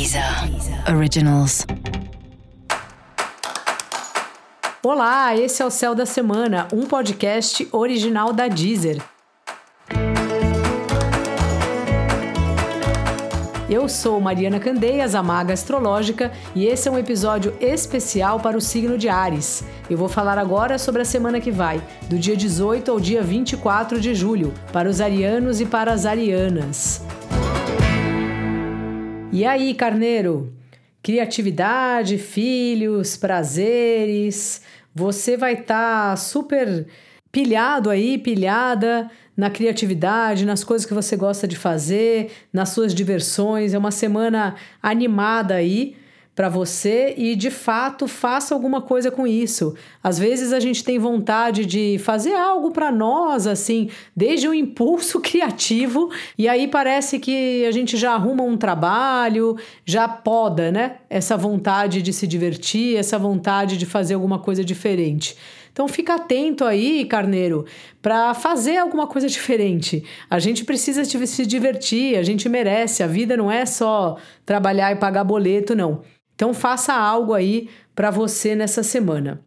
Deezer Originals. Olá, esse é o Céu da Semana, um podcast original da Deezer. Eu sou Mariana Candeias, a Maga Astrológica, e esse é um episódio especial para o signo de Ares. Eu vou falar agora sobre a semana que vai, do dia 18 ao dia 24 de julho, para os arianos e para as arianas. E aí, carneiro? Criatividade, filhos, prazeres. Você vai estar tá super pilhado aí, pilhada na criatividade, nas coisas que você gosta de fazer, nas suas diversões. É uma semana animada aí para você e de fato faça alguma coisa com isso. Às vezes a gente tem vontade de fazer algo para nós, assim, desde um impulso criativo, e aí parece que a gente já arruma um trabalho, já poda, né? Essa vontade de se divertir, essa vontade de fazer alguma coisa diferente. Então fica atento aí, carneiro, para fazer alguma coisa diferente. A gente precisa se divertir, a gente merece. A vida não é só trabalhar e pagar boleto, não. Então faça algo aí para você nessa semana.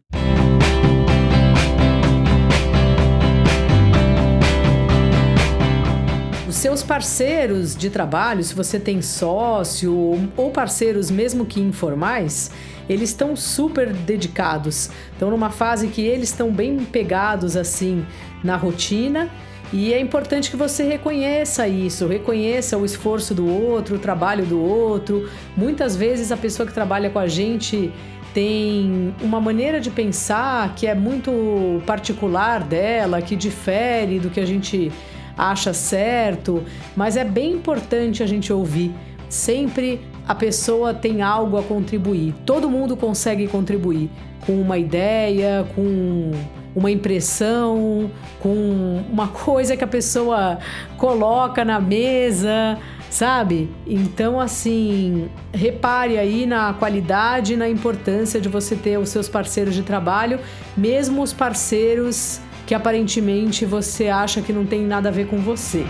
Os seus parceiros de trabalho, se você tem sócio ou parceiros mesmo que informais, eles estão super dedicados. Estão numa fase que eles estão bem pegados assim na rotina e é importante que você reconheça isso, reconheça o esforço do outro, o trabalho do outro. Muitas vezes a pessoa que trabalha com a gente tem uma maneira de pensar que é muito particular dela, que difere do que a gente acha certo, mas é bem importante a gente ouvir. Sempre a pessoa tem algo a contribuir. Todo mundo consegue contribuir com uma ideia, com uma impressão, com uma coisa que a pessoa coloca na mesa, sabe? Então, assim, repare aí na qualidade e na importância de você ter os seus parceiros de trabalho, mesmo os parceiros que aparentemente você acha que não tem nada a ver com você.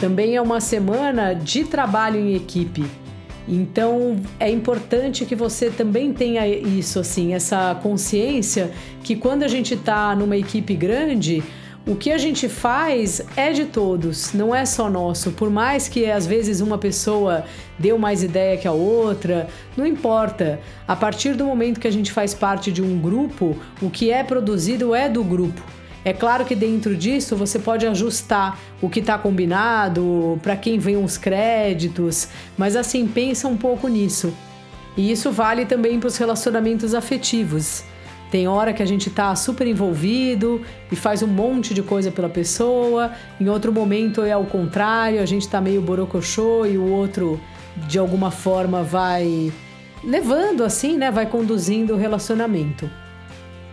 Também é uma semana de trabalho em equipe. Então é importante que você também tenha isso, assim, essa consciência que quando a gente está numa equipe grande, o que a gente faz é de todos, não é só nosso. Por mais que às vezes uma pessoa deu mais ideia que a outra, não importa. A partir do momento que a gente faz parte de um grupo, o que é produzido é do grupo. É claro que dentro disso você pode ajustar o que está combinado, para quem vem os créditos, mas assim, pensa um pouco nisso. E isso vale também para os relacionamentos afetivos. Tem hora que a gente está super envolvido e faz um monte de coisa pela pessoa, em outro momento é o contrário, a gente está meio borocochô e o outro de alguma forma vai levando assim, né, vai conduzindo o relacionamento.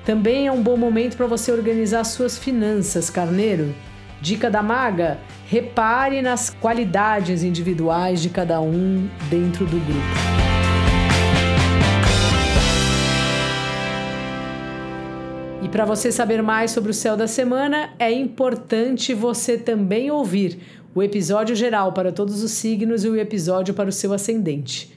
Também é um bom momento para você organizar suas finanças, carneiro. Dica da maga: repare nas qualidades individuais de cada um dentro do grupo. E para você saber mais sobre o céu da semana, é importante você também ouvir o episódio geral para todos os signos e o episódio para o seu ascendente.